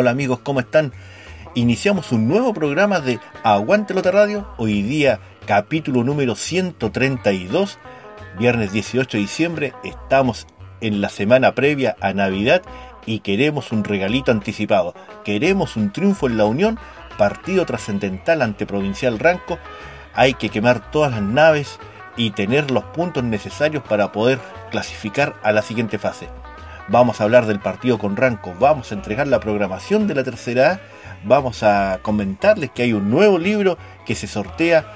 Hola amigos, ¿cómo están? Iniciamos un nuevo programa de Aguante Lota Radio, hoy día capítulo número 132, viernes 18 de diciembre, estamos en la semana previa a Navidad y queremos un regalito anticipado, queremos un triunfo en la Unión, partido trascendental ante Provincial Ranco, hay que quemar todas las naves y tener los puntos necesarios para poder clasificar a la siguiente fase. Vamos a hablar del partido con Ranco, vamos a entregar la programación de la tercera A, vamos a comentarles que hay un nuevo libro que se sortea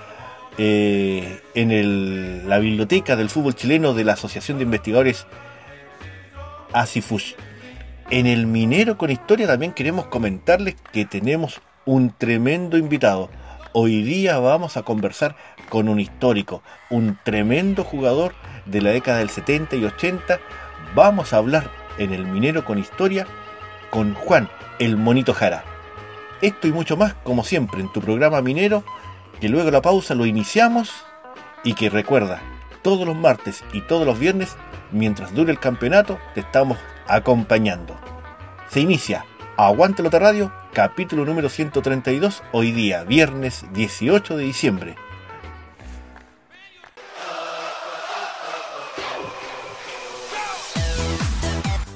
eh, en la biblioteca del fútbol chileno de la Asociación de Investigadores ASIFUSH. En el Minero con Historia también queremos comentarles que tenemos un tremendo invitado. Hoy día vamos a conversar con un histórico, un tremendo jugador de la década del 70 y 80. Vamos a hablar en el Minero con Historia con Juan, el Monito Jara. Esto y mucho más, como siempre, en tu programa Minero, que luego la pausa lo iniciamos y que recuerda, todos los martes y todos los viernes, mientras dure el campeonato, te estamos acompañando. Se inicia Aguante Lota Radio, capítulo número 132, hoy día, viernes 18 de diciembre.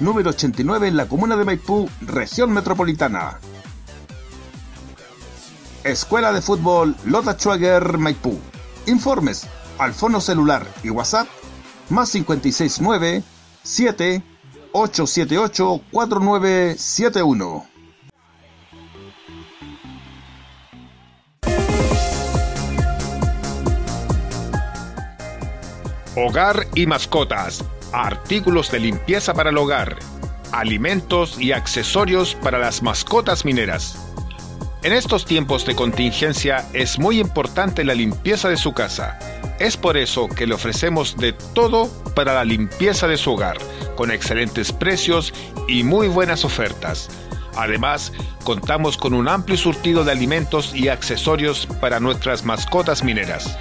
número 89 en la comuna de Maipú, región metropolitana. Escuela de Fútbol Lota Schwager Maipú. Informes al fono celular y WhatsApp más 569 7 878 4971. Hogar y mascotas, artículos de limpieza para el hogar, alimentos y accesorios para las mascotas mineras. En estos tiempos de contingencia es muy importante la limpieza de su casa. Es por eso que le ofrecemos de todo para la limpieza de su hogar, con excelentes precios y muy buenas ofertas. Además, contamos con un amplio surtido de alimentos y accesorios para nuestras mascotas mineras.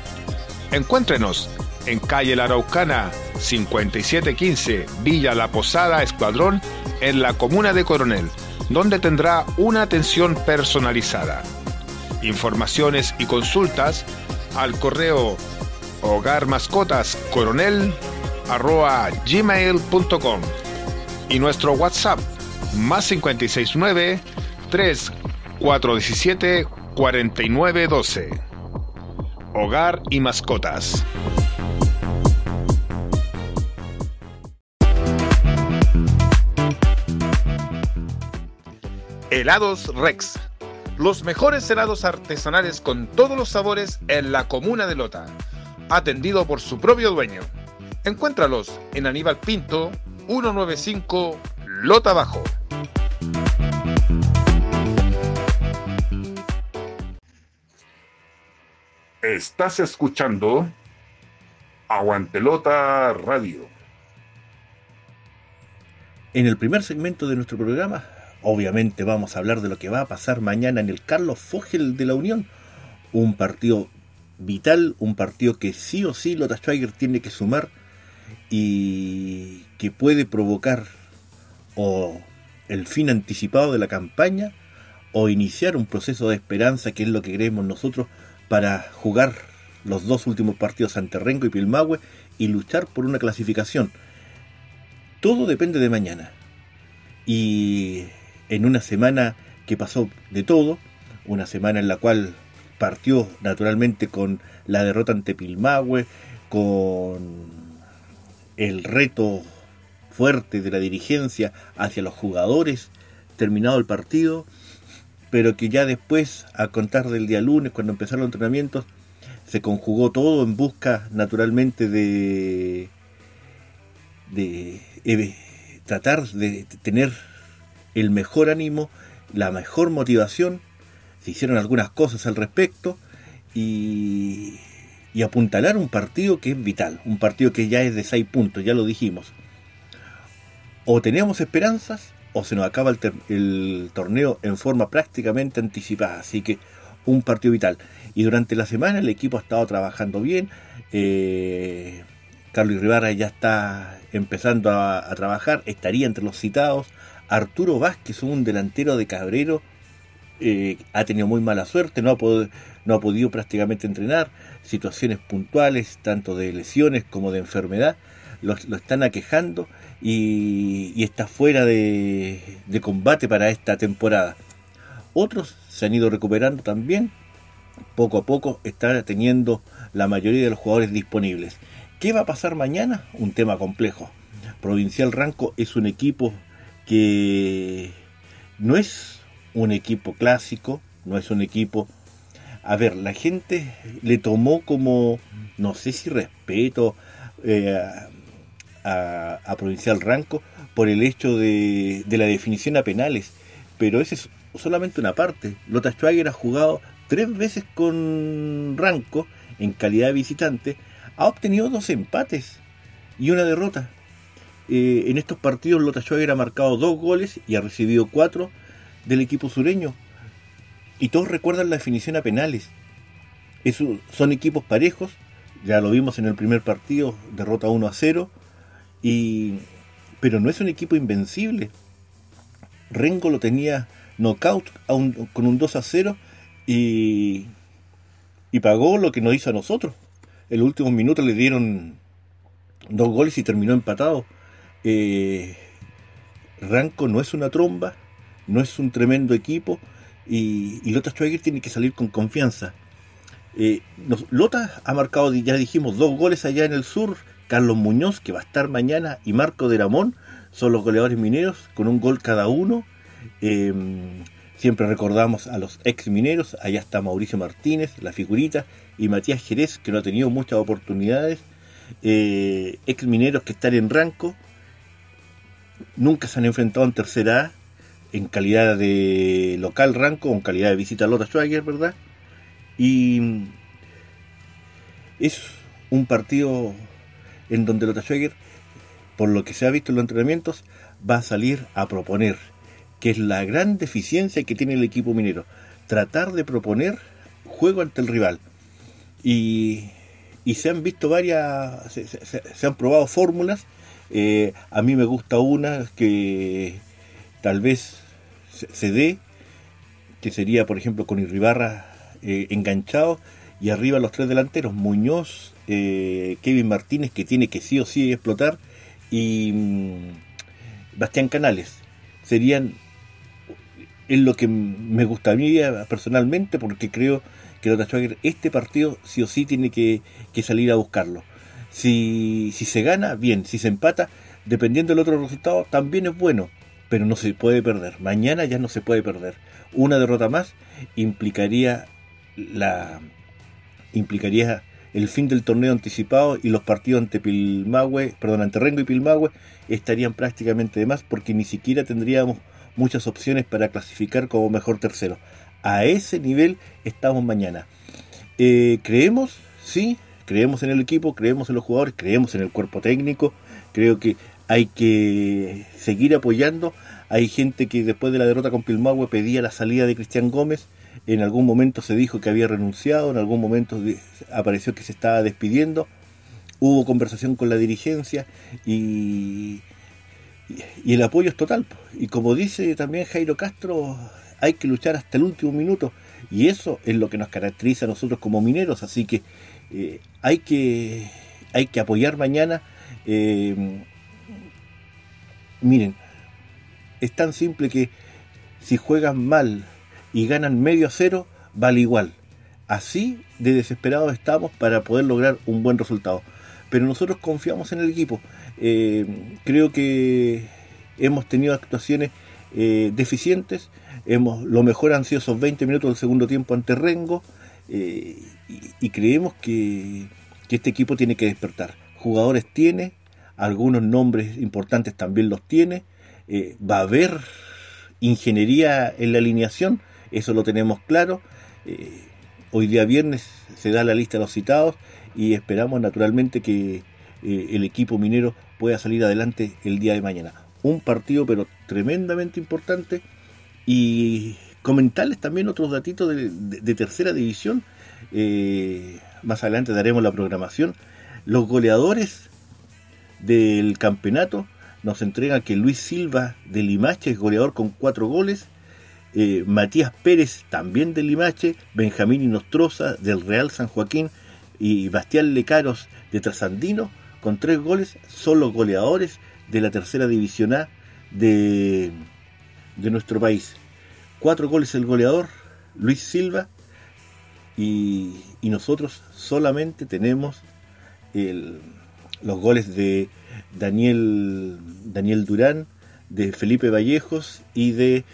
Encuéntrenos en calle La Araucana 5715 Villa La Posada Escuadrón en la comuna de Coronel, donde tendrá una atención personalizada. Informaciones y consultas al correo hogarmascotascoronel.gmail.com y nuestro WhatsApp más 569 3417 4912. Hogar y mascotas. Helados Rex. Los mejores helados artesanales con todos los sabores en la comuna de Lota. Atendido por su propio dueño. Encuéntralos en Aníbal Pinto, 195 Lota Bajo. Estás escuchando Aguantelota Radio. En el primer segmento de nuestro programa obviamente vamos a hablar de lo que va a pasar mañana en el Carlos Fogel de la Unión. Un partido vital, un partido que sí o sí Lota Schweiger tiene que sumar y que puede provocar o el fin anticipado de la campaña o iniciar un proceso de esperanza que es lo que queremos nosotros para jugar los dos últimos partidos ante Rengo y Pilmahue y luchar por una clasificación. Todo depende de mañana. Y en una semana que pasó de todo, una semana en la cual partió naturalmente con la derrota ante Pilmahue, con el reto fuerte de la dirigencia hacia los jugadores, terminado el partido, pero que ya después, a contar del día lunes, cuando empezaron los entrenamientos, se conjugó todo en busca naturalmente de, de, eh, tratar de tener el mejor ánimo, la mejor motivación, se hicieron algunas cosas al respecto y, apuntalar un partido que es vital, un partido que ya es de 6 puntos, ya lo dijimos. O tenemos esperanzas o se nos acaba el, torneo en forma prácticamente anticipada. Así que un partido vital. Y durante la semana el equipo ha estado trabajando bien. Eh, Carlos Rivara ya está empezando a, trabajar, estaría entre los citados. Arturo Vázquez, un delantero de Cabrero, eh, ha tenido muy mala suerte, no ha, no ha podido prácticamente entrenar. Situaciones puntuales, tanto de lesiones como de enfermedad, lo están aquejando y, está fuera de, combate para esta temporada. Otros se han ido recuperando también, poco a poco está teniendo la mayoría de los jugadores disponibles. ¿Qué va a pasar mañana? Un tema complejo. Provincial Ranco es un equipo que no es un equipo clásico, no es un equipo... A ver, la gente le tomó como, no sé si respeto, eh, a, Provincial Ranco por el hecho de, la definición a penales, pero esa es solamente una parte. Lota Schwager ha jugado tres veces con Ranco en calidad de visitante, ha obtenido dos empates y una derrota. Eh, en estos partidos Lota Schwager ha marcado dos goles y ha recibido cuatro del equipo sureño. Y todos recuerdan la definición a penales. son equipos parejos, ya lo vimos en el primer partido, derrota 1 a 0. Y, pero no es un equipo invencible. Rengo lo tenía knockout con un 2 a 0 y, y pagó lo que nos hizo a nosotros. El último minuto le dieron dos goles y terminó empatado. Eh, Ranco no es una tromba, no es un tremendo equipo y, y Lota Schwager tiene que salir con confianza. Eh, Lota ha marcado, ya dijimos, dos goles allá en el sur Carlos Muñoz, que va a estar mañana, y Marco de Ramón son los goleadores mineros, con un gol cada uno. Em, siempre recordamos a los ex mineros, allá está Mauricio Martínez, la figurita, y Matías Jerez, que no ha tenido muchas oportunidades. Eh, ex mineros que están en Ranco, nunca se han enfrentado en tercera en calidad de local Ranco, en calidad de visita a Lota Schwager, ¿verdad? Y es un partido en donde Lota Schwager, por lo que se ha visto en los entrenamientos, va a salir a proponer, que es la gran deficiencia que tiene el equipo minero, tratar de proponer juego ante el rival. Y, se han visto varias, se, han probado fórmulas, eh, a mí me gusta una que tal vez se, dé, que sería por ejemplo con Irribarra eh, enganchado y arriba los tres delanteros, Muñoz, eh, Kevin Martínez, que tiene que sí o sí explotar, y mm, Bastián Canales. Serían en lo que me gustaría personalmente, porque creo que Lota Schwager, este partido sí o sí tiene que, salir a buscarlo. Si, si se gana, bien, si se empata, dependiendo del otro resultado, también es bueno, pero no se puede perder. Mañana ya no se puede perder. Una derrota más implicaría la implicaría el fin del torneo anticipado y los partidos ante Pilmahue, perdón, ante Rengo y Pilmahue estarían prácticamente de más porque ni siquiera tendríamos muchas opciones para clasificar como mejor tercero. A ese nivel estamos mañana. Eh, creemos, sí, creemos en el equipo, creemos en los jugadores, creemos en el cuerpo técnico. Creo que hay que seguir apoyando. Hay gente que después de la derrota con Pilmahue pedía la salida de Cristian Gómez. En algún momento se dijo que había renunciado, en algún momento apareció que se estaba despidiendo. Hubo conversación con la dirigencia y, y el apoyo es total. Y como dice también Jairo Castro, hay que luchar hasta el último minuto. Y eso es lo que nos caracteriza a nosotros como mineros. Así que eh, hay que hay que apoyar mañana. Eh, miren, es tan simple que si juegan mal y ganan medio a cero, vale igual. Así de desesperados estamos para poder lograr un buen resultado. Pero nosotros confiamos en el equipo. Eh, creo que hemos tenido actuaciones deficientes. Hemos, lo mejor han sido esos 20 minutos del segundo tiempo ante Rengo. Y, y, creemos que, este equipo tiene que despertar. Jugadores tiene, algunos nombres importantes también los tiene, eh, va a haber ingeniería en la alineación, eso lo tenemos claro. Eh, hoy día viernes se da la lista de los citados y esperamos naturalmente que eh, el equipo minero pueda salir adelante el día de mañana. Un partido pero tremendamente importante y comentarles también otros datitos de tercera división eh, más adelante daremos la programación. Los goleadores del campeonato nos entregan que Luis Silva de Limache es goleador con cuatro goles. Eh, Matías Pérez también de Limache, Benjamín Inostroza del Real San Joaquín y Bastián Lecaros de Trasandino con tres goles, son los goleadores de la tercera división A de, de nuestro país. Cuatro goles el goleador, Luis Silva, y, nosotros solamente tenemos los goles de Daniel, Daniel Durán, de Felipe Vallejos y de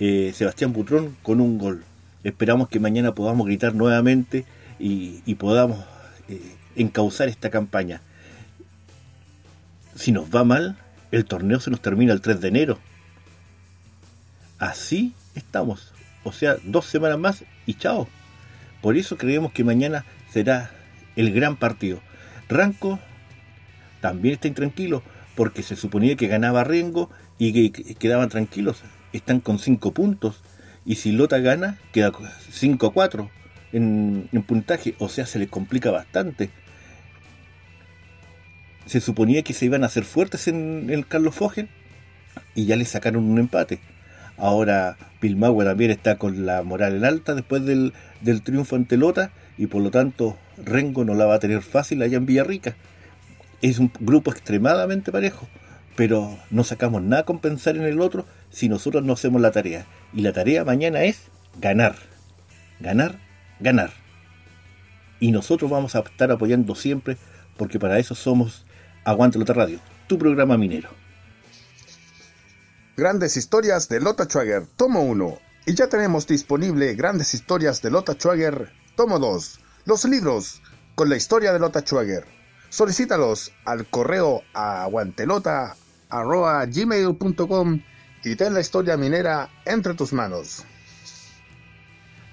eh, Sebastián Butrón con un gol. Esperamos que mañana podamos gritar nuevamente y, podamos eh, encauzar esta campaña. Si nos va mal, el torneo se nos termina el 3 de enero. Así estamos. O sea, dos semanas más y chao. Por eso creemos que mañana será el gran partido. Ranco también está intranquilo porque se suponía que ganaba Rengo y que quedaban tranquilos. Están con 5 puntos y si Lota gana queda 5 a 4 en, puntaje. O sea, se les complica bastante. Se suponía que se iban a hacer fuertes en el Carlos Fogel y ya le sacaron un empate. Ahora Pilmahue también está con la moral en alta después del, triunfo ante Lota y por lo tanto Rengo no la va a tener fácil allá en Villarrica. Es un grupo extremadamente parejo, pero no sacamos nada con pensar en el otro si nosotros no hacemos la tarea. Y la tarea mañana es ganar, ganar, ganar. Y nosotros vamos a estar apoyando siempre porque para eso somos Aguante Lota Radio, tu programa minero. Grandes historias de Lota Schwager, tomo 1. Y ya tenemos disponible Grandes historias de Lota Schwager, tomo 2. Los libros con la historia de Lota Schwager. Solicítalos al correo aguantelota.gmail.com y ten la historia minera entre tus manos.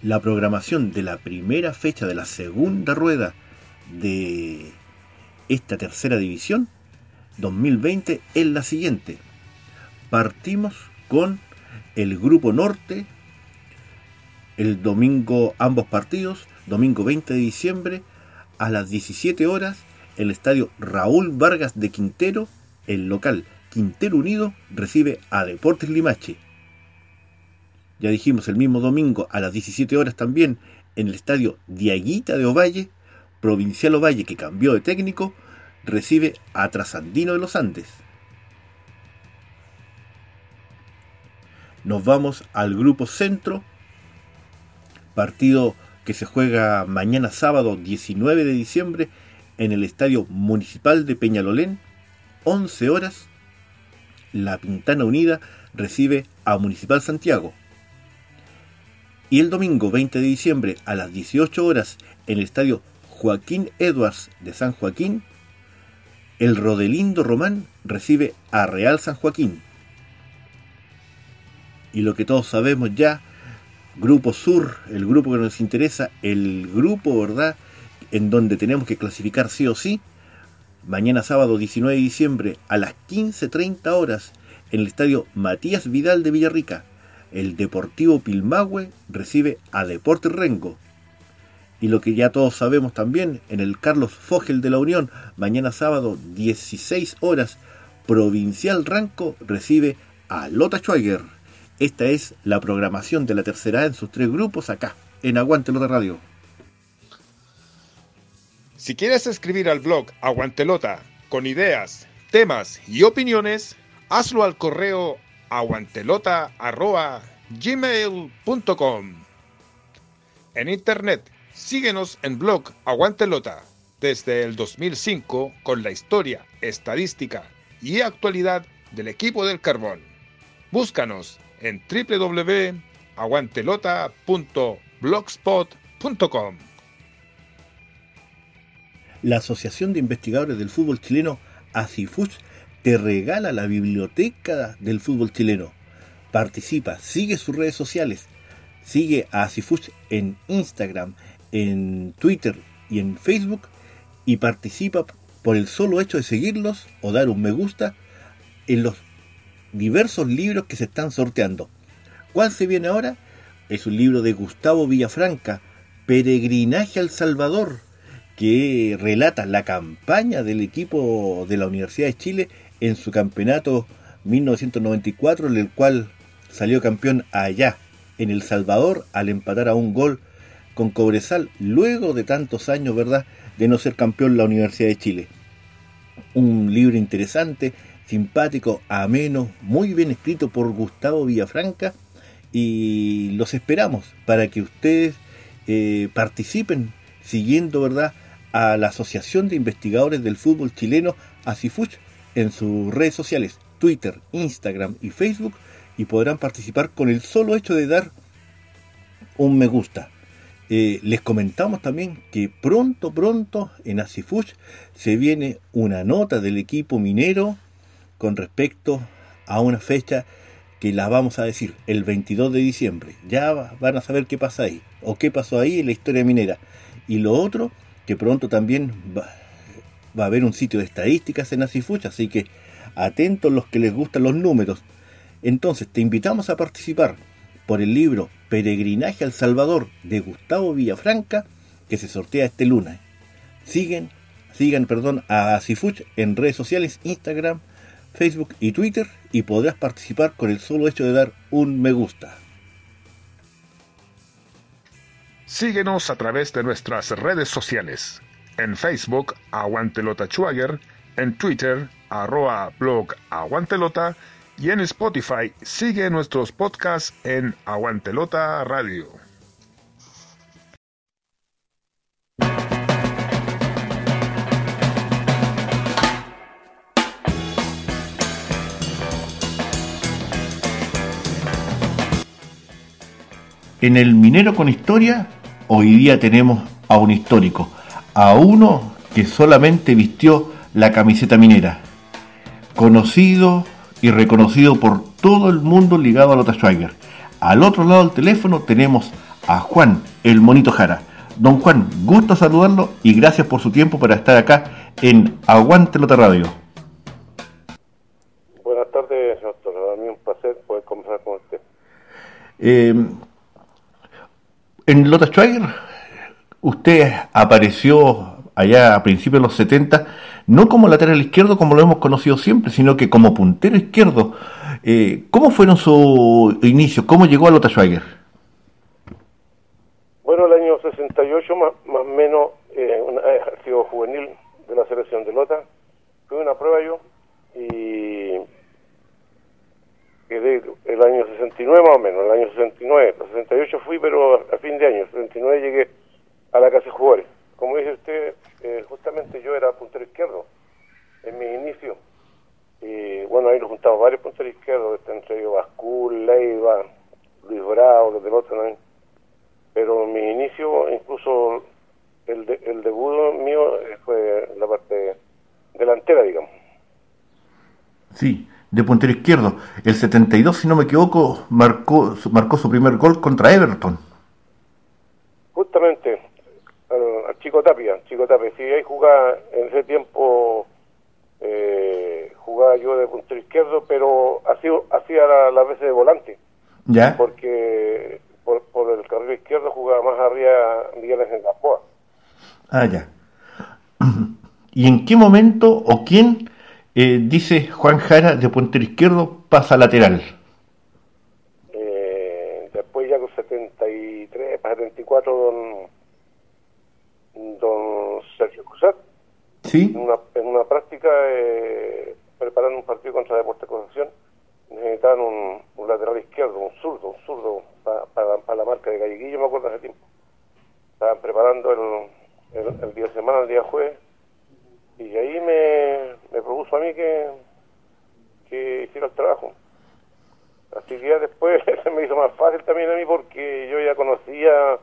La programación de la primera fecha de la segunda rueda de esta tercera división 2020 es la siguiente partimos con el Grupo Norte, el domingo, ambos partidos, domingo 20 de diciembre, a las 17 horas, el estadio Raúl Vargas de Quintero, el local Quintero Unido, recibe a Deportes Limache. Ya dijimos el mismo domingo a las 17 horas también en el estadio Diaguita de Ovalle, Provincial Ovalle que cambió de técnico, recibe a Trasandino de los Andes. Nos vamos al grupo centro, partido que se juega mañana sábado 19 de diciembre en el Estadio Municipal de Peñalolén, 11 horas. La Pintana Unida recibe a Municipal Santiago. Y el domingo 20 de diciembre a las 18 horas en el Estadio Joaquín Edwards de San Joaquín, el Rodelindo Román recibe a Real San Joaquín y lo que todos sabemos ya, Grupo Sur, el grupo que nos interesa, el grupo, ¿verdad? En donde tenemos que clasificar sí o sí. Mañana sábado 19 de diciembre a las 15.30 horas en el estadio Matías Vidal de Villarrica. El Deportivo Pilmahue recibe a Deportes Rengo. Y lo que ya todos sabemos también, en el Carlos Fogel de la Unión, mañana sábado 16 horas, Provincial Ranco recibe a Lota Schweiger. Esta es la programación de la tercera en sus tres grupos acá, en Aguante Lota Radio. Si quieres escribir al blog Aguantelota con ideas, temas y opiniones, hazlo al correo aguantelota.gmail.com. En internet, síguenos en blog Aguantelota desde el 2005 con la historia, estadística y actualidad del equipo del carbón. Búscanos en www.aguantelota.blogspot.com. La Asociación de Investigadores del Fútbol Chileno, ACIFUCH, te regala la biblioteca del fútbol chileno. Participa, sigue sus redes sociales, sigue a ACIFUCH en Instagram, en Twitter y en Facebook y participa por el solo hecho de seguirlos o dar un me gusta en los diversos libros que se están sorteando. ¿Cuál se viene ahora? Es un libro de Gustavo Villafranca, Peregrinaje al Salvador, que relata la campaña del equipo de la Universidad de Chile en su campeonato 1994, en el cual salió campeón allá, en El Salvador, al empatar a un gol con Cobresal, luego de tantos años, ¿verdad?, de no ser campeón la Universidad de Chile. Un libro interesante, simpático, ameno, muy bien escrito por Gustavo Villafranca y los esperamos para que ustedes eh, participen siguiendo, ¿verdad?, a la Asociación de Investigadores del Fútbol Chileno, ACIFUCH, en sus redes sociales, Twitter, Instagram y Facebook, y podrán participar con el solo hecho de dar un me gusta. Eh, les comentamos también que pronto, pronto en ACIFUCH se viene una nota del equipo minero con respecto a una fecha que la vamos a decir el 22 de diciembre. Ya van a saber qué pasa ahí, o qué pasó ahí en la historia minera. Y lo otro, que pronto también va, a haber un sitio de estadísticas en Asifucha, así que atentos los que les gustan los números. Entonces, te invitamos a participar por el libro Peregrinaje al Salvador de Gustavo Villafranca, que se sortea este lunes. Siguen, sigan, perdón, a Asifuch en redes sociales, Instagram, Facebook y Twitter y podrás participar con el solo hecho de dar un me gusta. Síguenos a través de nuestras redes sociales. En Facebook, Aguantelota Schwager, en Twitter, arroba blog Aguantelota y en Spotify sigue nuestros podcasts en Aguantelota Radio. En el Minero con Historia, hoy día tenemos a un histórico, a uno que solamente vistió la camiseta minera, conocido y reconocido por todo el mundo ligado a Lota Schweiger. Al otro lado del teléfono tenemos a Juan, el monito Jara. Don Juan, gusto saludarlo y gracias por su tiempo para estar acá en Aguante Lota Radio. Buenas tardes, doctor. Para mí un placer poder conversar con usted. Eh, en Lota Schweiger, usted apareció allá a principios de los 70, no como lateral izquierdo como lo hemos conocido siempre, sino que como puntero izquierdo. Eh, ¿Cómo fueron sus inicios? ¿Cómo llegó a Lota Schweiger? Bueno, el año 68, más o menos, eh, un ejercicio juvenil de la selección de Lota. Fui una prueba yo y quedé el año 69 más o menos, el año 69. El 68 fui, pero a fin de año. El 69 llegué a la casa de jugadores. Como dice usted, eh, justamente yo era puntero izquierdo en mi inicio. Y bueno, ahí nos juntamos varios punteros izquierdos, este, entre ellos Bascul, Leiva, Luis Bravo, los de Lota también. Pero en mi inicio, incluso el, de, el debut mío eh, fue la parte delantera, digamos. Sí, de puntero izquierdo. El 72, si no me equivoco, marcó, marcó su primer gol contra Everton. Justamente, al, Chico Tapia, Chico Tapia, sí, ahí jugaba en ese tiempo, eh, jugaba yo de puntero izquierdo, pero hacía, hacía la, las veces de volante. ¿Ya? Porque por, por el carril izquierdo jugaba más arriba Miguel en Gamboa. Ah, ya. ¿Y en qué momento o quién eh, dice Juan Jara de puntero izquierdo pasa lateral? Eh, después ya con 73, 74, don, don Sergio Cruzat. Sí. En una, en una práctica, eh, preparando un partido contra Deporte Concepción, necesitaban un, un lateral izquierdo, un zurdo, un zurdo para la marca de Galleguillo, me acuerdo hace tiempo. Estaban preparando el, el, el día de semana, el día jueves, y ahí me, me propuso a mí que, que hiciera el trabajo. Así que ya después se me hizo más fácil también a mí porque yo ya conocía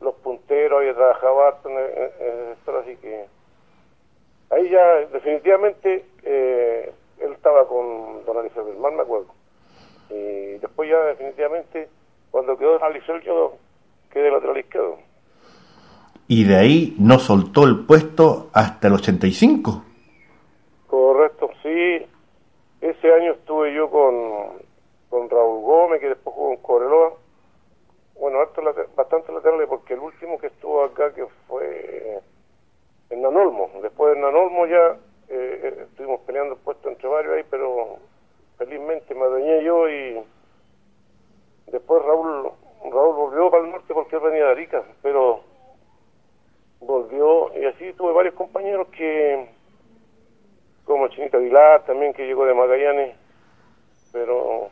los punteros, había trabajado harto en el, sector, así que ahí ya definitivamente eh, él estaba con don Alicia Belmán, me acuerdo. Y después ya definitivamente cuando quedó Alicia yo quedé lateral izquierdo y de ahí no soltó el puesto hasta el 85. Correcto, sí. Ese año estuve yo con, con Raúl Gómez, que después jugó con Coreloa. Bueno, bastante laterales porque el último que estuvo acá, que fue en Nanolmo. Después de Nanolmo ya eh, eh, estuvimos peleando el puesto entre varios ahí, pero felizmente me adueñé yo y después Raúl Raúl volvió para el norte porque él venía de Arica, pero volvió y así tuve varios compañeros que como Chinita Aguilar también que llegó de Magallanes pero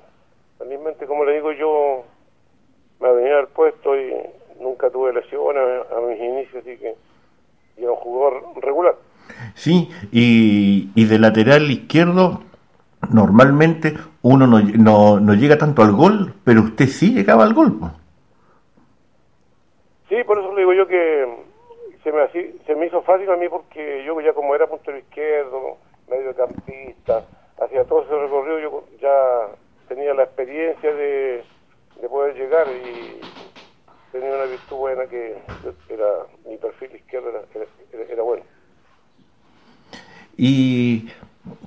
felizmente como le digo yo me venía al puesto y nunca tuve lesiones a, mis inicios así que era un jugador regular. Sí y, y de lateral izquierdo normalmente uno no, no, no llega tanto al gol pero usted sí llegaba al gol sí por eso le digo yo que se me, así, se me hizo fácil a mí porque yo ya como era puntero izquierdo, mediocampista, hacía todo ese recorrido, yo ya tenía la experiencia de, de poder llegar y tenía una virtud buena que era mi perfil izquierdo era, era, bueno. Y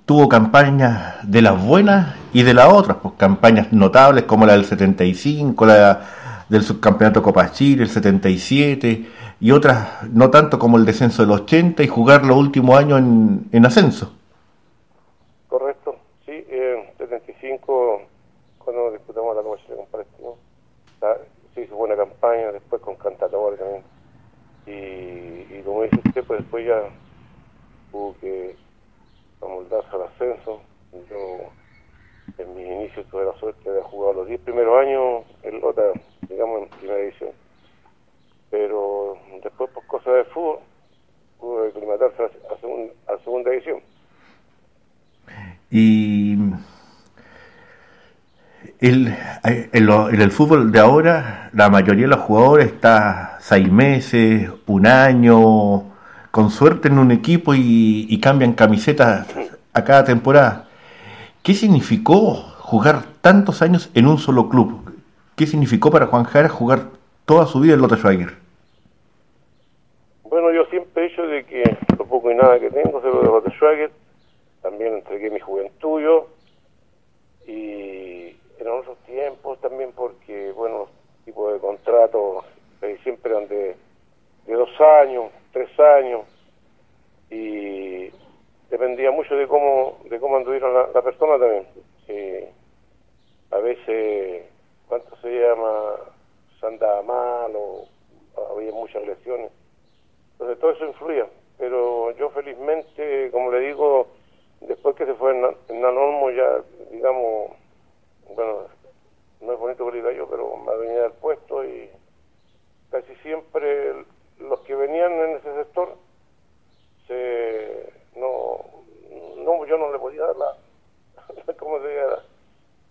tuvo campañas de las buenas y de las otras, pues campañas notables como la del 75, la del subcampeonato Copa Chile, el 77, y otras no tanto como el descenso del 80 y jugar los últimos años en, en ascenso. Correcto, sí, en 75 cuando disputamos la Copa Chile con Palestino, se hizo buena campaña, después con Cantador también. Y, como dice usted, pues después ya hubo que amoldarse al ascenso. Yo en mis inicios tuve la suerte de haber jugado los 10 primeros años en Lota, digamos, en primera edición pero después por cosas de fútbol pudo aclimatarse a, a, segunda edición. Y el, en, en, el fútbol de ahora, la mayoría de los jugadores está seis meses, un año, con suerte en un equipo y, y cambian camisetas a cada temporada. ¿Qué significó jugar tantos años en un solo club? ¿Qué significó para Juan Jara jugar toda su vida en Lota Schwager? Bueno, yo siempre he dicho de que lo poco y nada que tengo se lo de Lota Schwager. También entregué mi juventud. Y en otros tiempos también porque, bueno, los tipos de contratos eh, siempre eran de, dos años, tres años. Y dependía mucho de cómo de cómo anduviera la, la persona también. a veces, ¿cuánto se llama? Se andaba mal o había muchas lesiones. Entonces todo eso influía. Pero yo felizmente, como le digo, después que se fue en Nanormo ya, digamos, bueno, no es bonito que diga yo, pero me venía del puesto y casi siempre los que venían en ese sector se no no yo no le podía dar la como se diga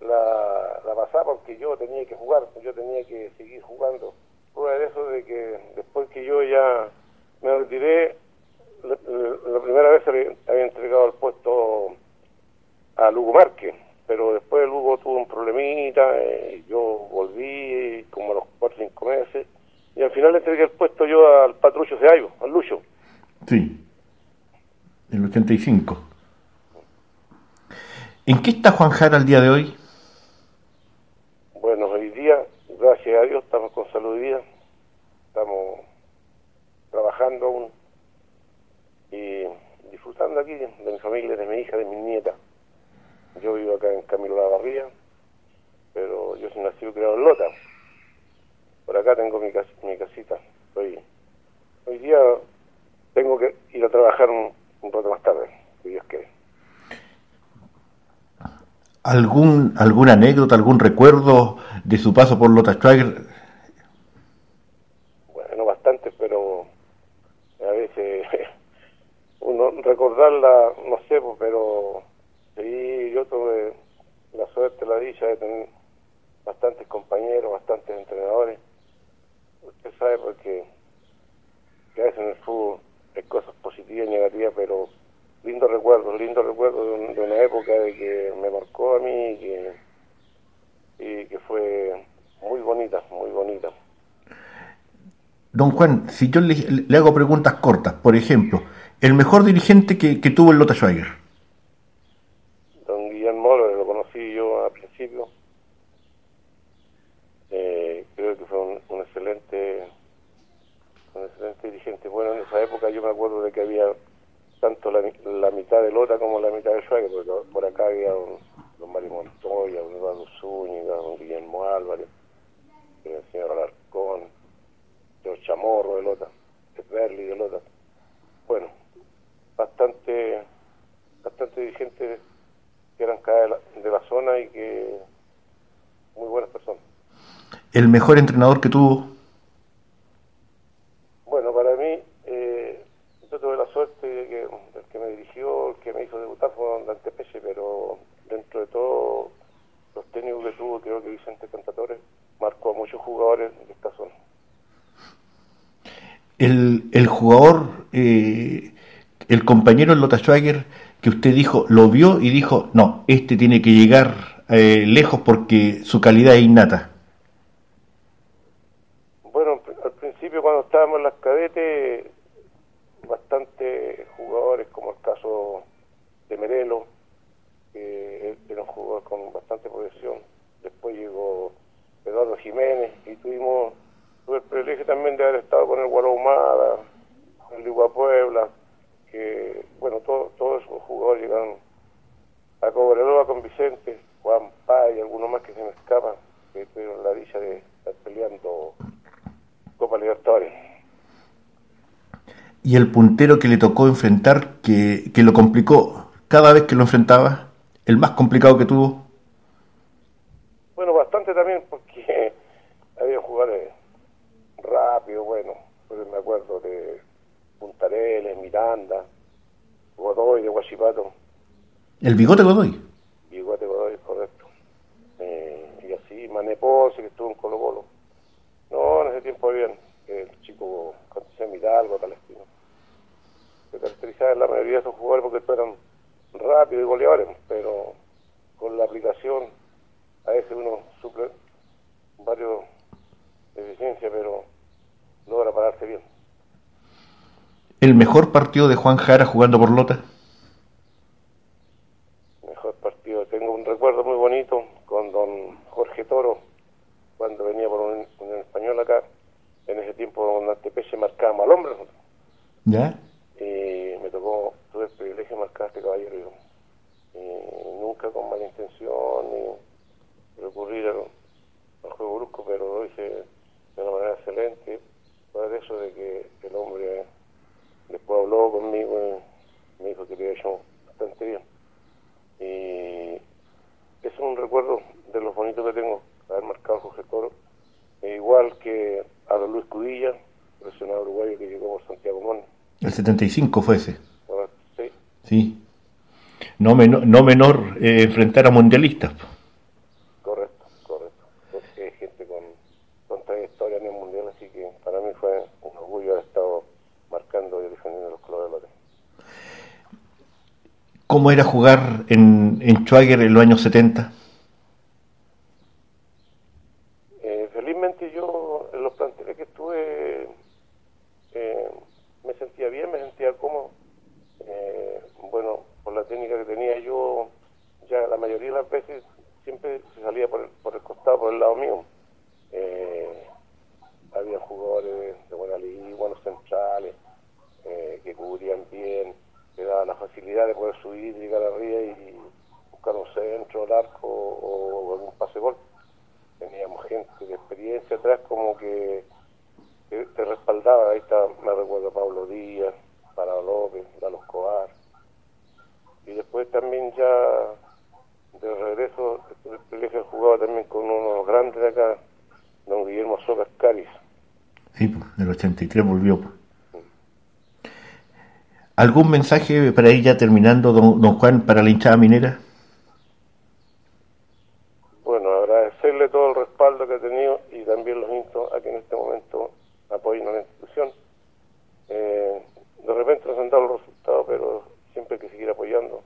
la, la pasada porque yo tenía que jugar yo tenía que seguir jugando prueba de eso de que después que yo ya me retiré la, primera vez había, entregado el puesto a Lugo Márquez pero después el Hugo tuvo un problemita, eh, yo volví como a los cuatro o cinco meses, y al final le entregué el puesto yo al Patrucho Ceallo, al Lucho. Sí, el 85. ¿En qué está Juan Jara el día de hoy? Bueno, hoy día, gracias a Dios, salud y vida, estamos trabajando aún y disfrutando aquí de mi familia, de mi hija, de mi nieta. Yo vivo acá en Camilo La Barría, pero yo soy nacido y criado en Lota. Por acá tengo mi, cas- mi casita. Hoy, hoy día tengo que ir a trabajar un, un rato más tarde, si Dios quiere. ¿Algún, ¿Alguna anécdota, algún recuerdo de su paso por Lota Schwager? Bueno, bastante, pero a veces uno recordarla, no sé, pues, pero sí, yo tuve la suerte, la dicha de tener bastantes compañeros, bastantes entrenadores. Usted sabe porque que a veces en el fútbol hay cosas positivas y negativas, pero lindos recuerdos, lindos recuerdos de, un- de una época de que me marcó a mí y que, y que fue muy bonita, muy bonita. Don Juan, si yo le hago preguntas cortas, por ejemplo, el mejor dirigente que, que tuvo el Lota Schwager. Don Guillermo Moro, lo conocí yo al principio. Eh, creo que fue un, un excelente un excelente dirigente. Bueno, en esa época yo me acuerdo de que había tanto la, la mitad de Lota como la mitad de Schwager, porque por acá había don, don Mario Montoya, don Eduardo Zúñiga, don Guillermo Álvarez, el señor Alarcón, el Chamorro de Lota, Berli de Lota. Bueno, bastante, bastante dirigentes que eran acá de la, de la zona y que muy buenas personas. El mejor entrenador que tuvo. Bueno, para mí, eh, yo tuve la suerte de que el que me dirigió, el que me hizo debutar fue Don Dante Pese, pero dentro de todos los técnicos que tuvo, creo que Vicente Cantatore marcó a muchos jugadores de esta zona. El, el jugador, eh, el compañero Lota Schwager que usted dijo, lo vio y dijo, no, este tiene que llegar eh, lejos porque su calidad es innata. Bueno, al principio cuando estábamos en las cadetes, bastante jugadores, como el caso de Merelo, que era un jugador con bastante posesión. Después llegó Eduardo Jiménez y tuvimos, tuve el privilegio también de haber estado con el Guarau Humada, el Ligua Puebla, que, bueno, todo- todos esos jugadores llegaron a Cobreloa con Vicente, Juan Pay, algunos más que se me escapan, que tuvieron la dicha de estar peleando Copa Libertadores. Y el puntero que le tocó enfrentar, que, que lo complicó cada vez que lo enfrentaba, el más complicado que tuvo. Bueno, bastante también porque había jugadores rápidos, bueno, pues me acuerdo de Puntareles, Miranda, Godoy de Guachipato, El bigote Godoy. Bigote Godoy, correcto. Eh, y así, Mané Ponce, que estuvo en Colo Colo. No, en ese tiempo habían el chico Concepción Hidalgo, Palestino. Se caracterizaba en la mayoría de esos jugadores porque eran rápidos y goleadores, pero con la aplicación a veces uno suple varios deficiencias, pero logra pararse bien. El mejor partido de Juan Jara jugando por Lota. mejor partido. Tengo un recuerdo muy bonito con don Jorge Toro, cuando venía por un, un español acá. En ese tiempo don Antepeche marcaba al hombre ¿Ya? Y me tocó, tuve el privilegio de marcar a este caballero. Y nunca con mala intención ni recurrir al, juego brusco, pero lo hice de una manera excelente. Por eso de que el hombre después habló conmigo y me dijo que lo había hecho bastante bien. Y es un recuerdo de los bonitos que tengo, haber marcado a Jorge Toro. E igual que a Luis Cudilla, presionado uruguayo que llegó por Santiago Món. El 75 fue ese. Sí. No, menor, no menor eh, enfrentar a mundialistas. correcto, correcto. Porque hay gente con, con trayectoria en el mundial, así que para mí fue un orgullo haber estado marcando y defendiendo los colores de cómo era jugar en, en Schwager en los años 70? Eh, felizmente yo en los planteles que estuve eh, me sentía bien, me sentía cómodo. Eh, bueno, por la técnica que tenía yo, ya la mayoría de las veces siempre se salía por el, por el costado, por el lado mío. Eh, había jugadores de buena liga, buenos centrales, eh, que cubrían bien, que daban la facilidad de poder subir, llegar arriba y buscar un centro, el arco o, algún pase gol. Teníamos gente de experiencia atrás como que, te respaldaba, ahí está, me recuerdo Pablo Díaz, Para López, Lalo. Y después también ya de regreso, el colegio jugaba también con unos grandes de acá, don Guillermo Socas Caris. Sí, en el 83 volvió. ¿Algún mensaje para ir ya terminando, don, don Juan, para la hinchada minera? Bueno, agradecerle todo el respaldo que ha tenido y también los insto a que en este momento apoyen a la institución. Eh, de repente no se han dado los resultados, pero siempre hay que seguir apoyando.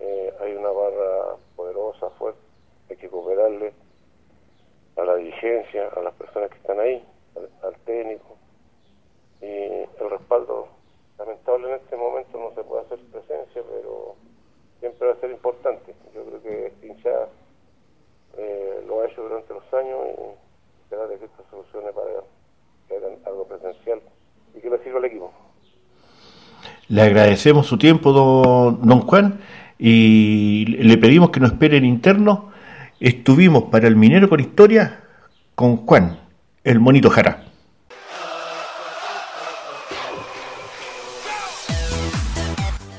Eh, hay una barra poderosa, fuerte, hay que cooperarle a la dirigencia, a las personas que están ahí, al, al técnico. Y el respaldo, lamentable en este momento no se puede hacer presencia, pero siempre va a ser importante. Yo creo que este hinchada eh, lo ha hecho durante los años y será de que esto solucione para que hagan algo presencial y que le sirva al equipo. Le agradecemos su tiempo, don, don Juan, y le pedimos que nos espere en interno. Estuvimos para el Minero con Historia con Juan, el monito Jara.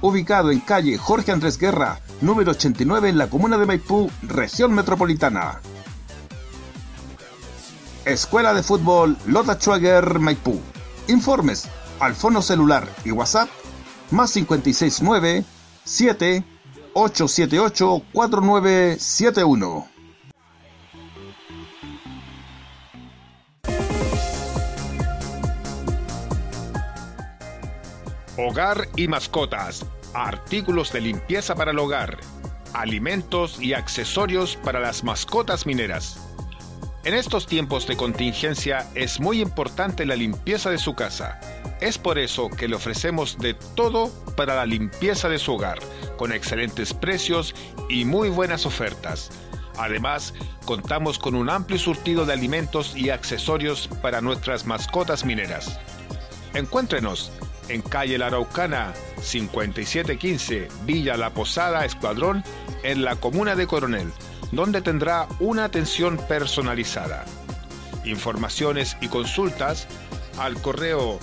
ubicado en calle Jorge Andrés Guerra, número 89 en la comuna de Maipú, región metropolitana. Escuela de Fútbol Lota Schwager Maipú. Informes al fono celular y WhatsApp más 569 7 878 4971. Hogar y mascotas, artículos de limpieza para el hogar, alimentos y accesorios para las mascotas mineras. En estos tiempos de contingencia es muy importante la limpieza de su casa. Es por eso que le ofrecemos de todo para la limpieza de su hogar, con excelentes precios y muy buenas ofertas. Además, contamos con un amplio surtido de alimentos y accesorios para nuestras mascotas mineras. Encuéntrenos en calle La Araucana 5715 Villa La Posada Escuadrón en la comuna de Coronel, donde tendrá una atención personalizada. Informaciones y consultas al correo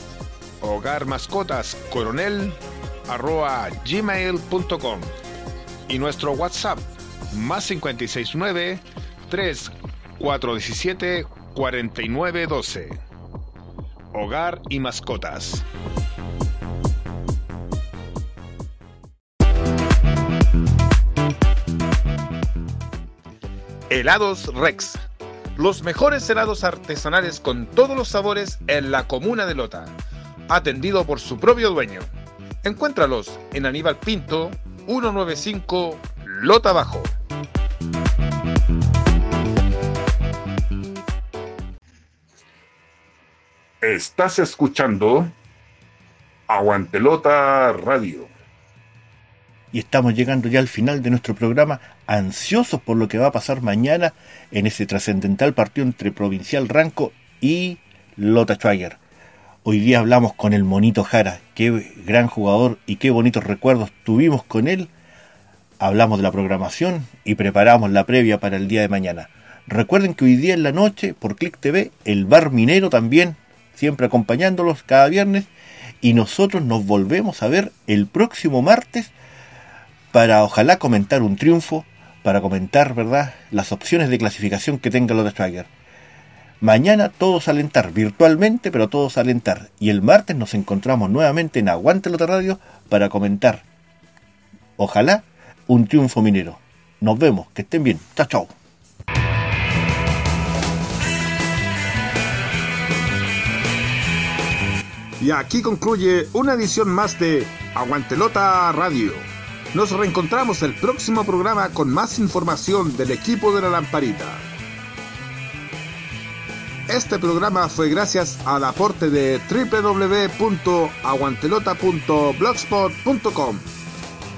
hogarmascotascoronel@gmail.com y nuestro WhatsApp más 569 3417 4912. Hogar y mascotas. Helados Rex. Los mejores helados artesanales con todos los sabores en la comuna de Lota. Atendido por su propio dueño. Encuéntralos en Aníbal Pinto, 195 Lota Bajo. Estás escuchando Aguantelota Radio. Y estamos llegando ya al final de nuestro programa, ansiosos por lo que va a pasar mañana en ese trascendental partido entre Provincial Ranco y Lota Schwager. Hoy día hablamos con el Monito Jara, qué gran jugador y qué bonitos recuerdos tuvimos con él. Hablamos de la programación y preparamos la previa para el día de mañana. Recuerden que hoy día en la noche, por Click TV, el Bar Minero también, siempre acompañándolos cada viernes. Y nosotros nos volvemos a ver el próximo martes para ojalá comentar un triunfo para comentar, ¿verdad?, las opciones de clasificación que tenga Lota Schwager. Mañana todos alentar, virtualmente, pero todos alentar. Y el martes nos encontramos nuevamente en Aguante Lota Radio para comentar, ojalá, un triunfo minero. Nos vemos, que estén bien. Chao, chao. Y aquí concluye una edición más de Aguantelota Radio. Nos reencontramos el próximo programa con más información del equipo de la lamparita. Este programa fue gracias al aporte de www.aguantelota.blogspot.com.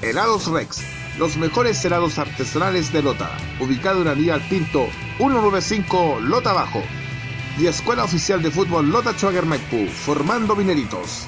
Helados Rex, los mejores helados artesanales de Lota, ubicado en la vía al Pinto 195 Lota Bajo. Y Escuela Oficial de Fútbol Lota Maipú, formando mineritos.